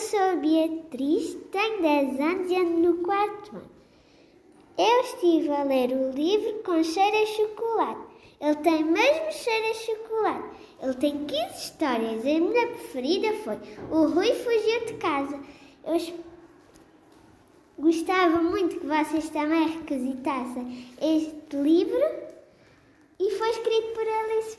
sou Beatriz, tenho 10 anos e ando no quarto ano. Eu estive a ler o livro com cheiro a chocolate. Ele tem mesmo cheiro a chocolate. Ele tem 15 histórias. A minha preferida foi O Rui Fugiu de Casa. Eu gostava muito que vocês também requisitassem este livro e foi escrito por Alice